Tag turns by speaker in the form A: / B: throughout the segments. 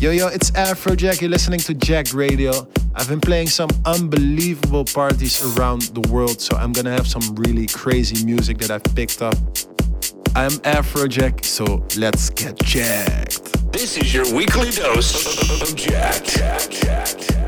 A: Yo, yo, it's Afrojack. You're listening to Jacked Radio. I've been playing some unbelievable parties around the world, so I'm gonna have some really crazy music that I've picked up. I'm Afrojack, so let's get jacked.
B: This is your weekly dose of Jacked.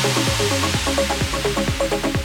C: フフフフ。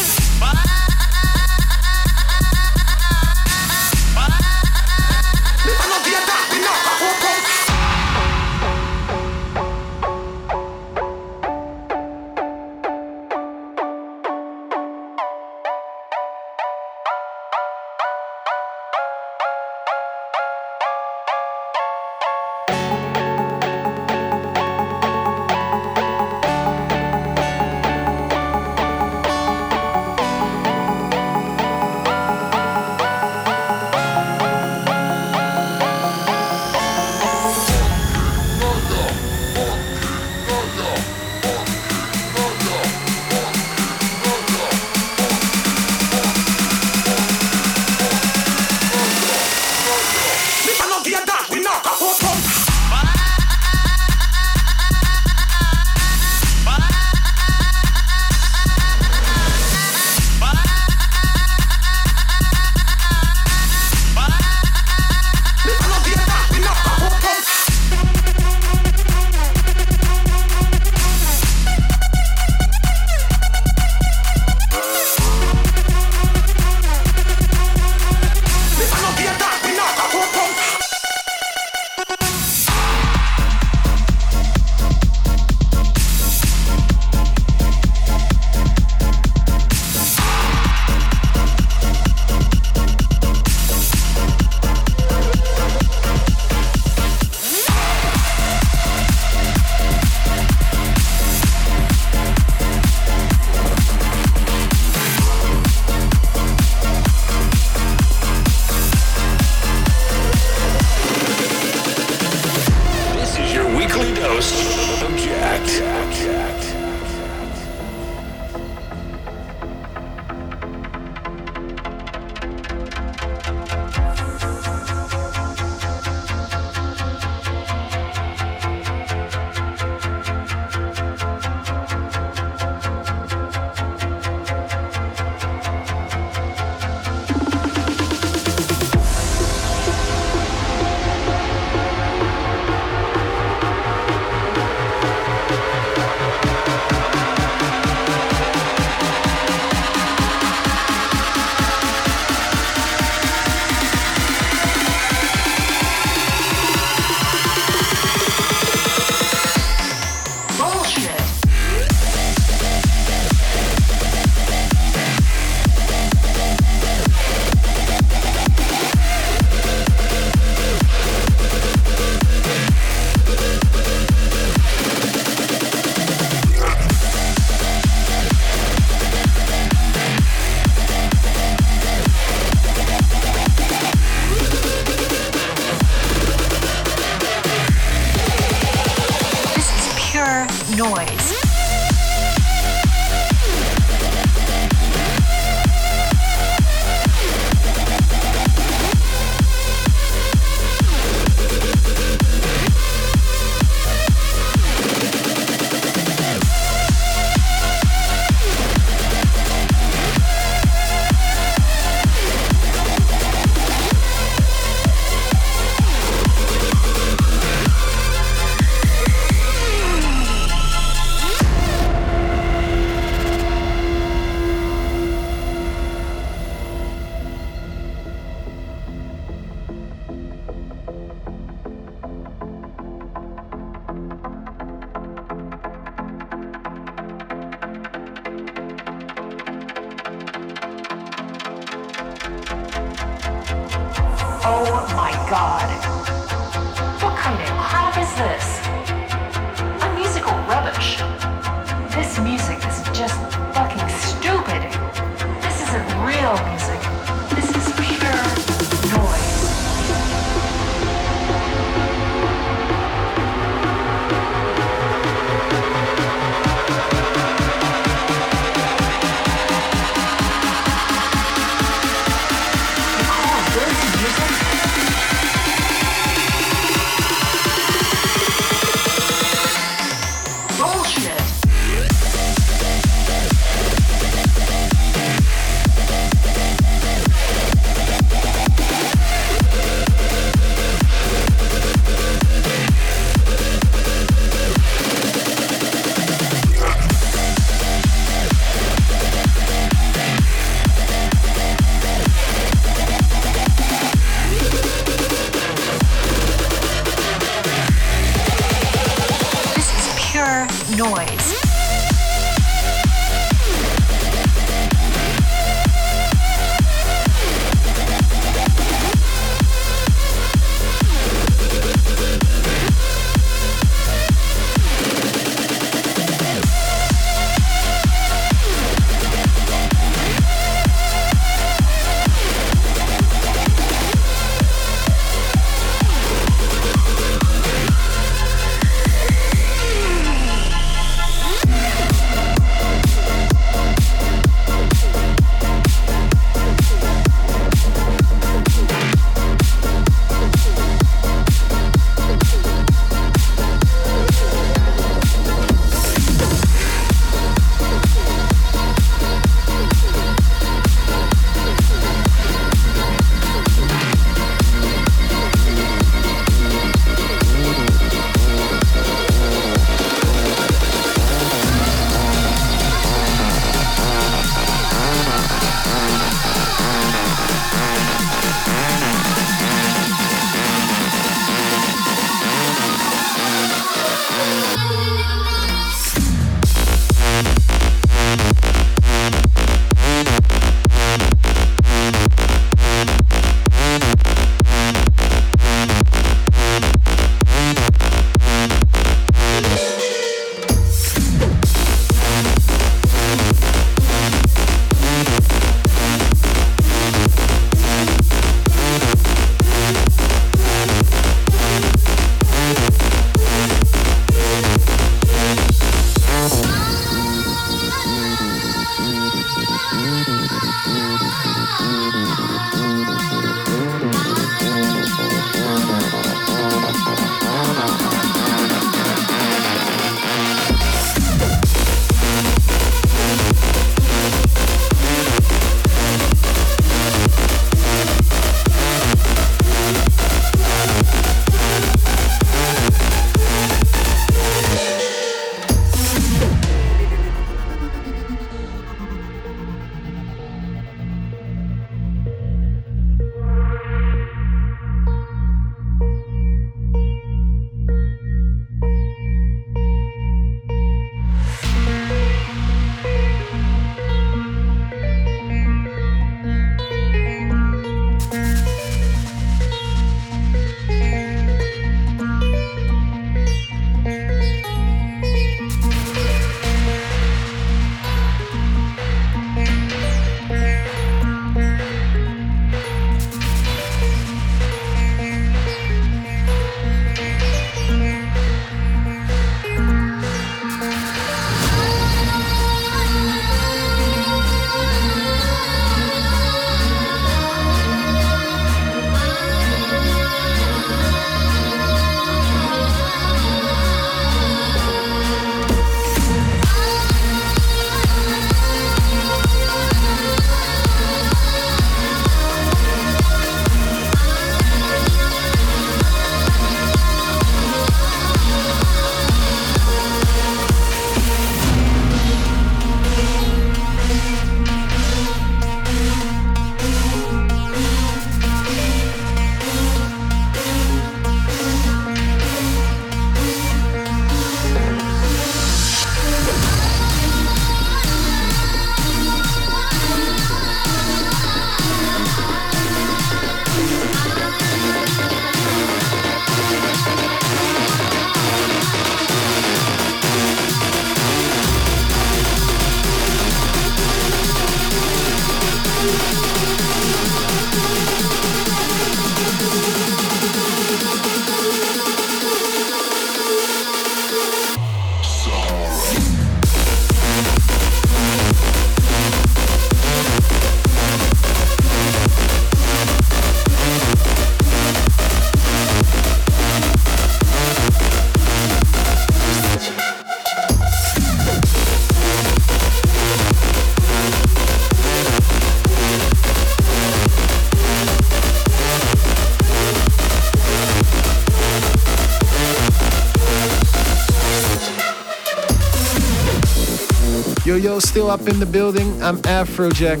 A: Yo still up in the building. I'm Afrojack.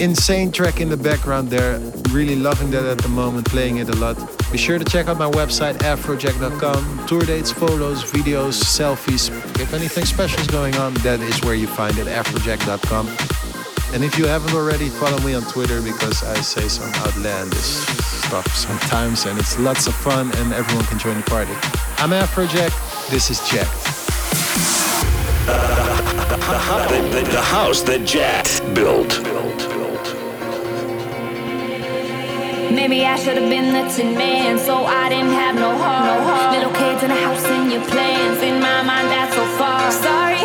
A: Insane track in the background there. Really loving that at the moment, playing it a lot. Be sure to check out my website, afrojack.com. Tour dates, photos, videos, selfies. If anything special is going on, that is where you find it, afrojack.com. And if you haven't already, follow me on Twitter because I say some outlandish stuff sometimes and it's lots of fun and everyone can join the party. I'm Afrojack. This is Jacked.
B: The, the, the house that Jack built.
D: Maybe I should have been the tin man, so I didn't have no heart. Little kids in a house and your plans. In my mind, that's so far. Sorry,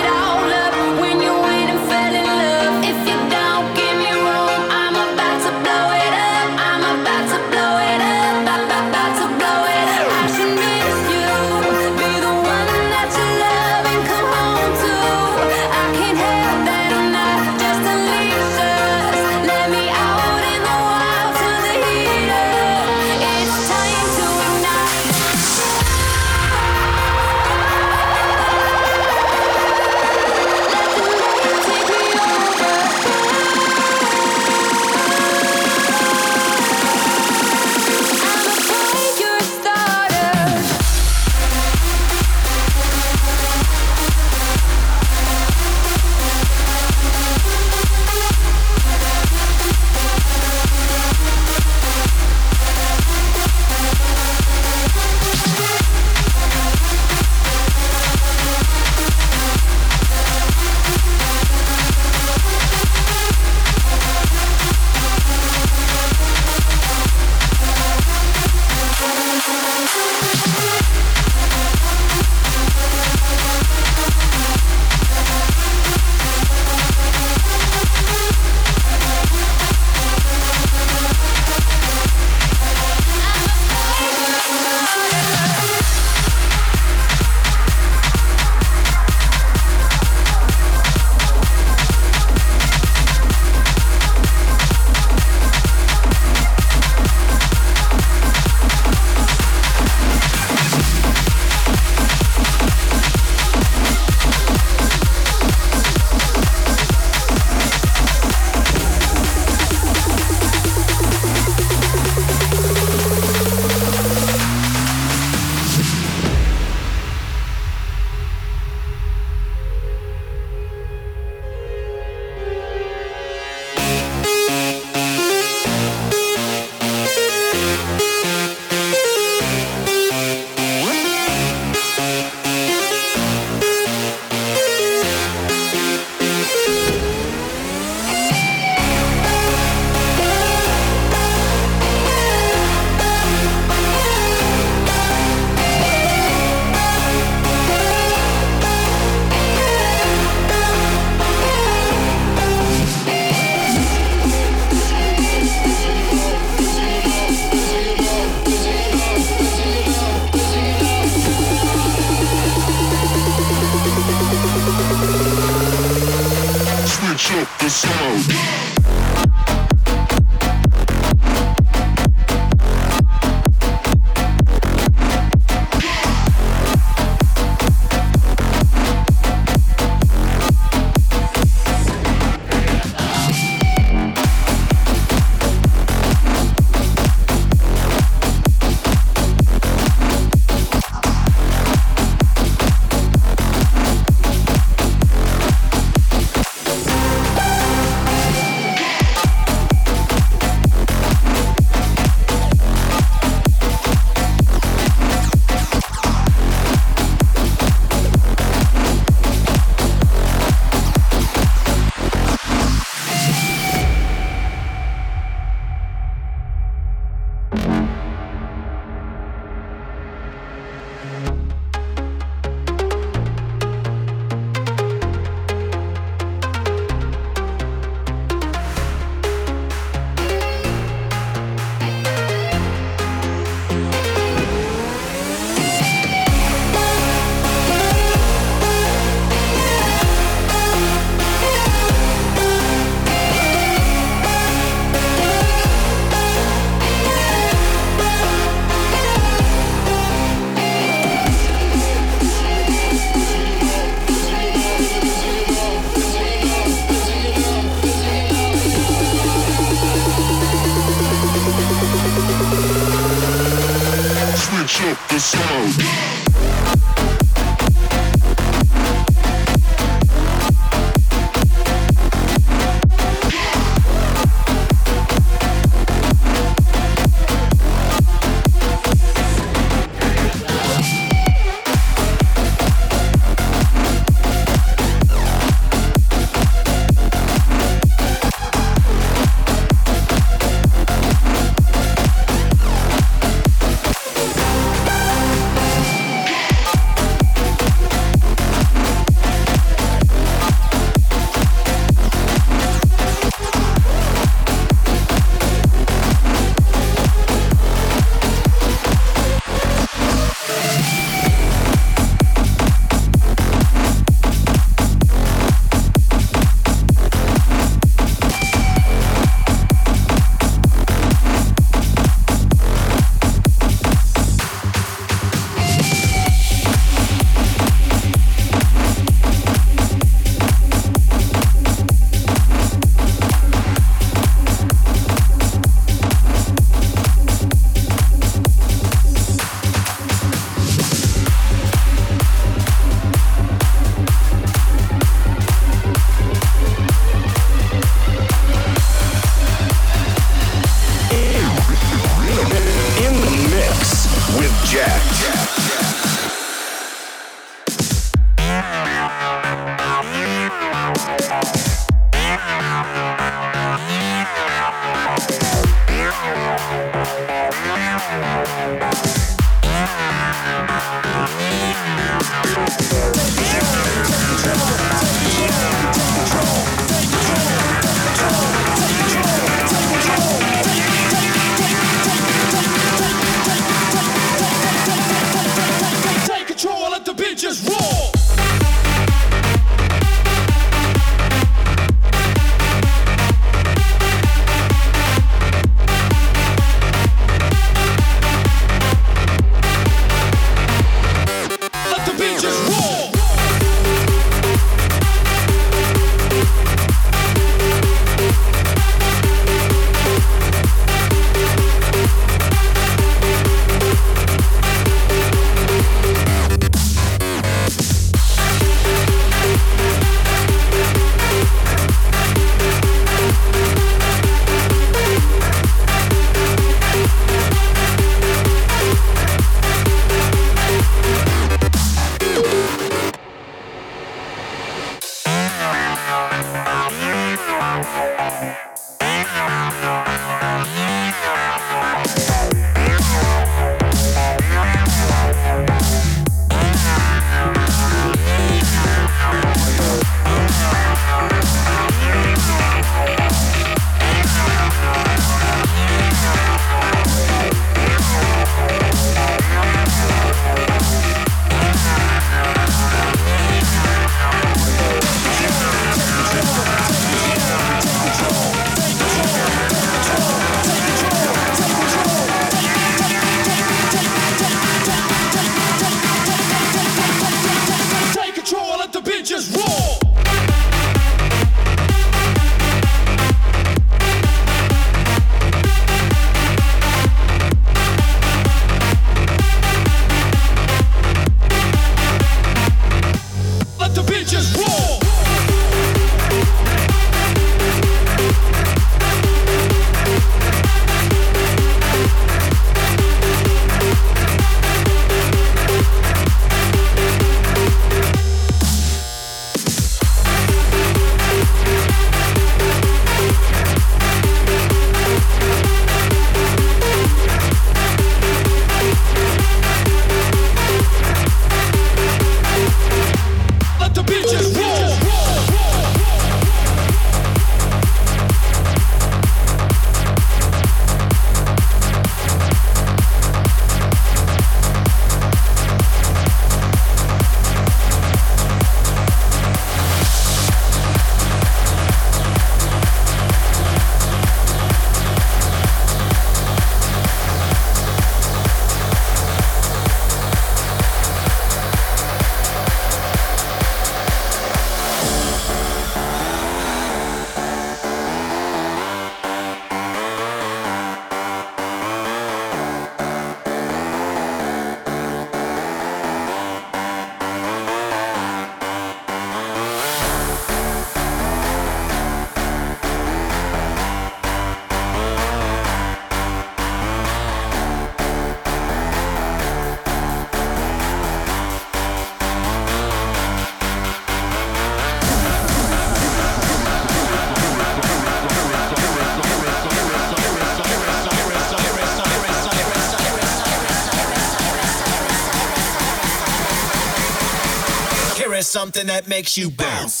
E: something that makes you bounce.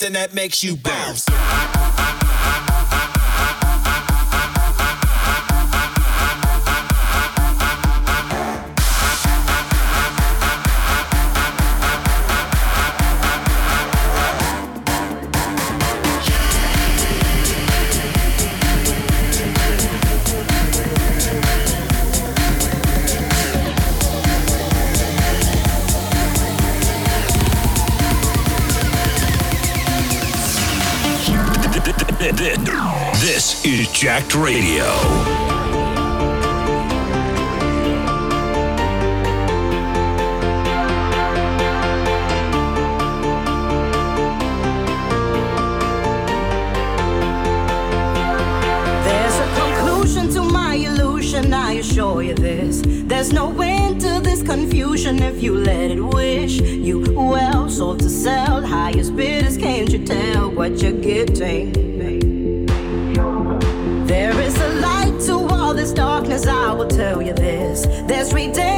E: something that makes you bounce.
B: Is Jacked Radio. There's a conclusion to my illusion.
F: I assure you this. There's no end to this confusion if you let it wish. You well sold to sell, highest bidders, can't you tell what you're getting? There's redemption.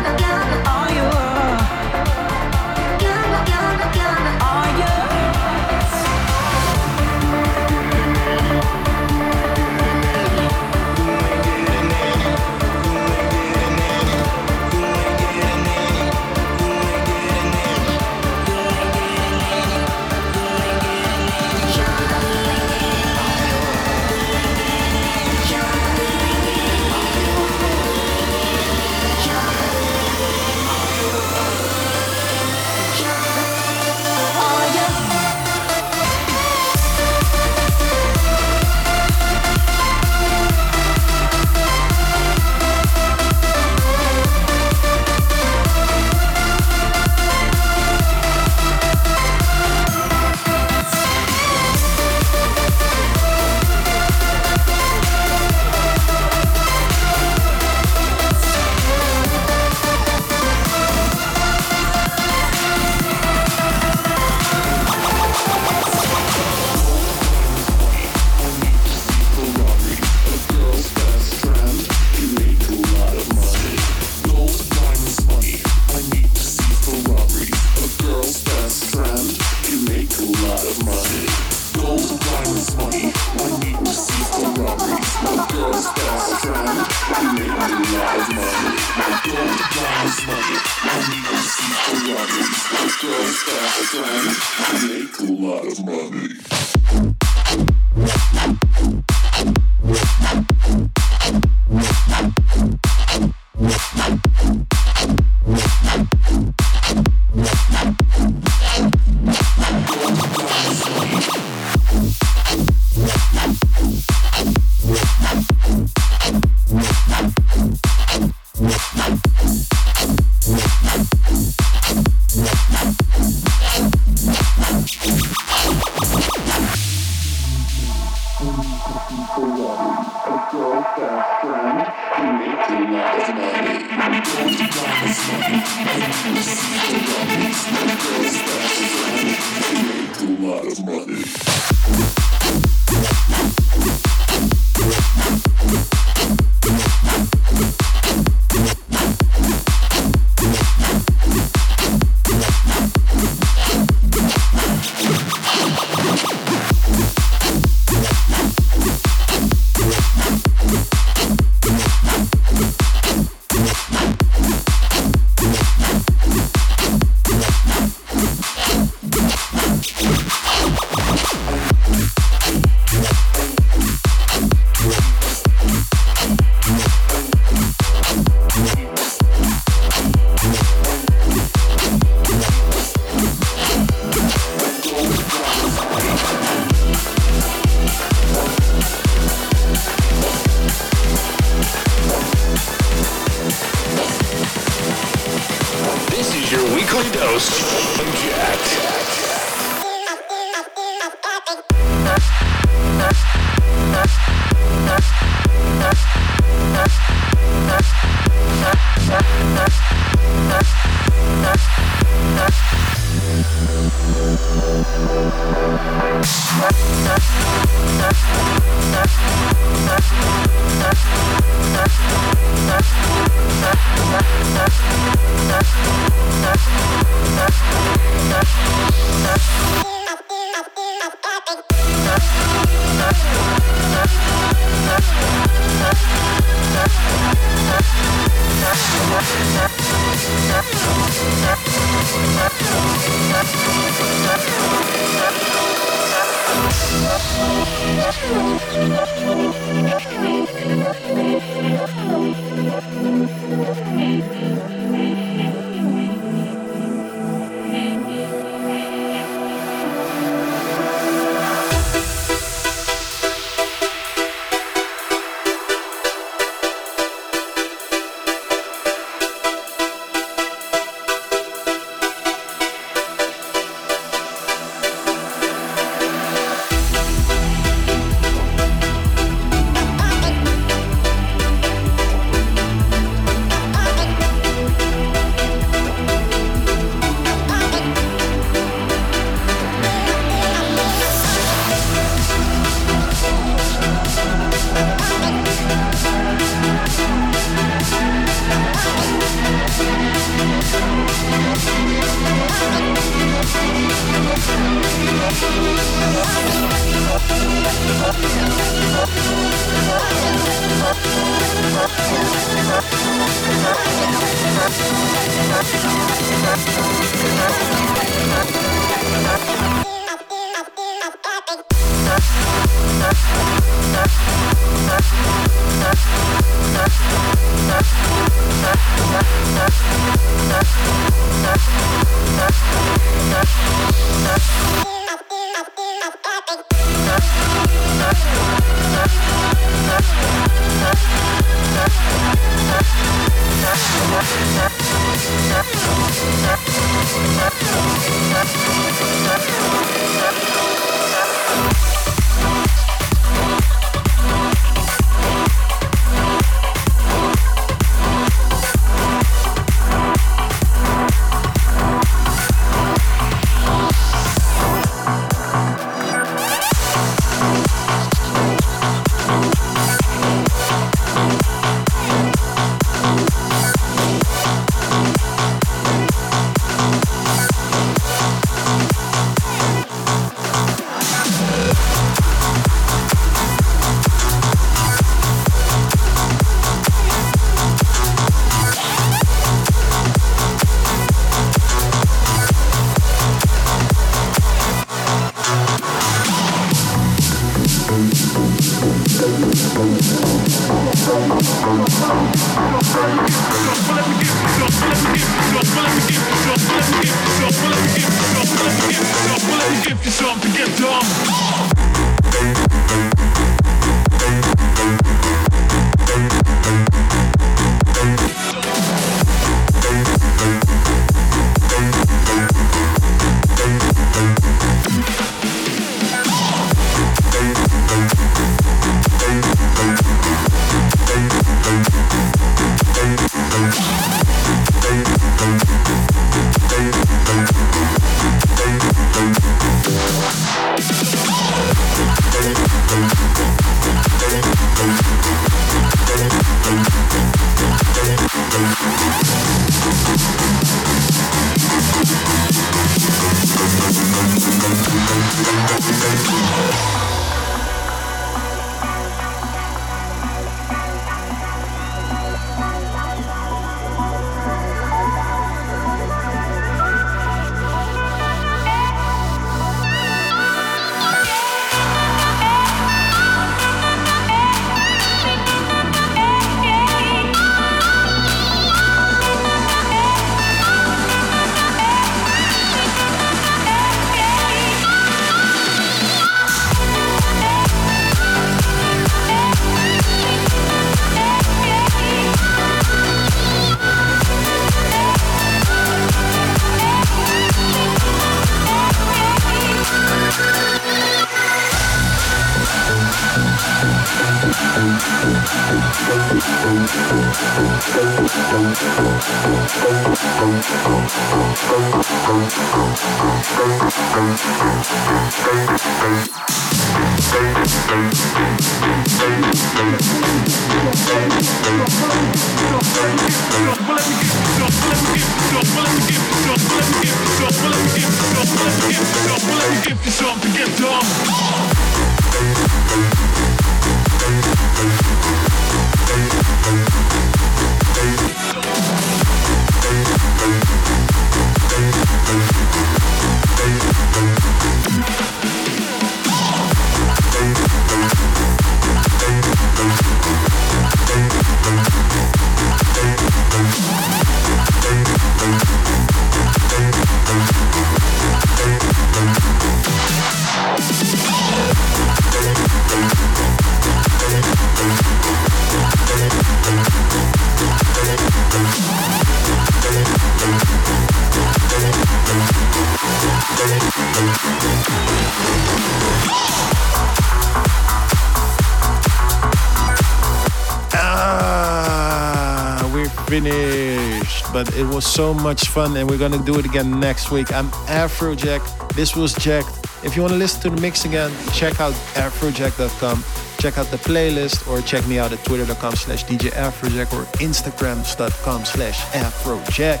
A: So much fun and we're gonna do it again next week. I'm Afrojack. This was Jacked. If you wanna listen to the mix again, check out afrojack.com. Check out the playlist or check me out at twitter.com slash DJ Afrojack or instagrams.com slash Afrojack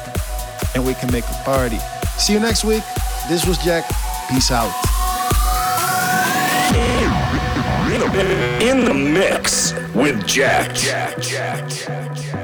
A: and we can make a party. See you next week. This was Jacked. Peace out.
B: In the mix with Jack. Jack, Jack, Jack.